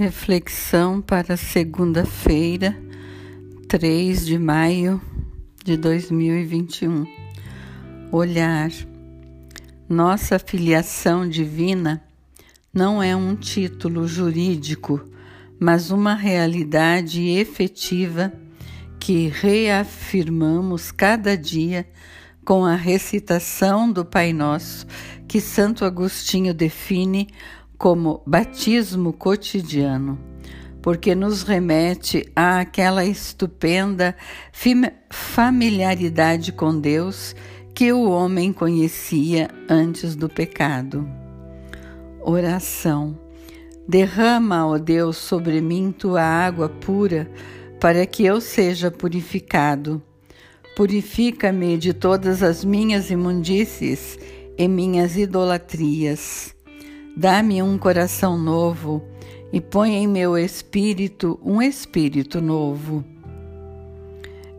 Reflexão para segunda-feira, 3 de maio de 2021. Olhar. Nossa filiação divina não é um título jurídico, mas uma realidade efetiva que reafirmamos cada dia com a recitação do Pai Nosso, que Santo Agostinho define como batismo cotidiano, porque nos remete àquela estupenda familiaridade com Deus que o homem conhecia antes do pecado. Oração. Derrama, ó Deus, sobre mim tua água pura, para que eu seja purificado. Purifica-me de todas as minhas imundícies e minhas idolatrias Dá-me um coração novo e põe em meu espírito um espírito novo.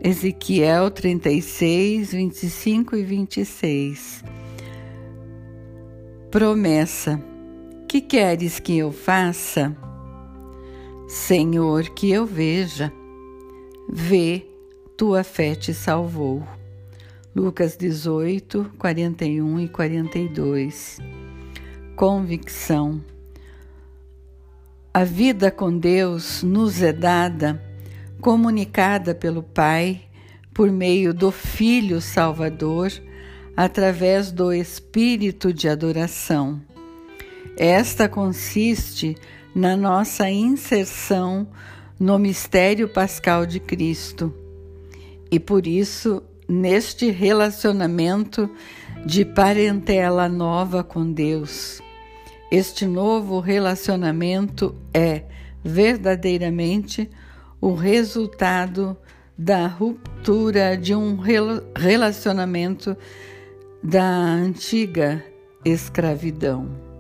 Ezequiel 36, 25 e 26. Promessa: Que queres que eu faça? Senhor, que eu veja. Vê, tua fé te salvou. Lucas 18, 41 e 42 convicção. A vida com Deus nos é dada, comunicada pelo Pai, por meio do Filho Salvador, através do Espírito de adoração. Esta consiste na nossa inserção no mistério pascal de Cristo. E por isso, neste relacionamento de parentela nova com Deus, este novo relacionamento é verdadeiramente o resultado da ruptura de um relacionamento da antiga escravidão.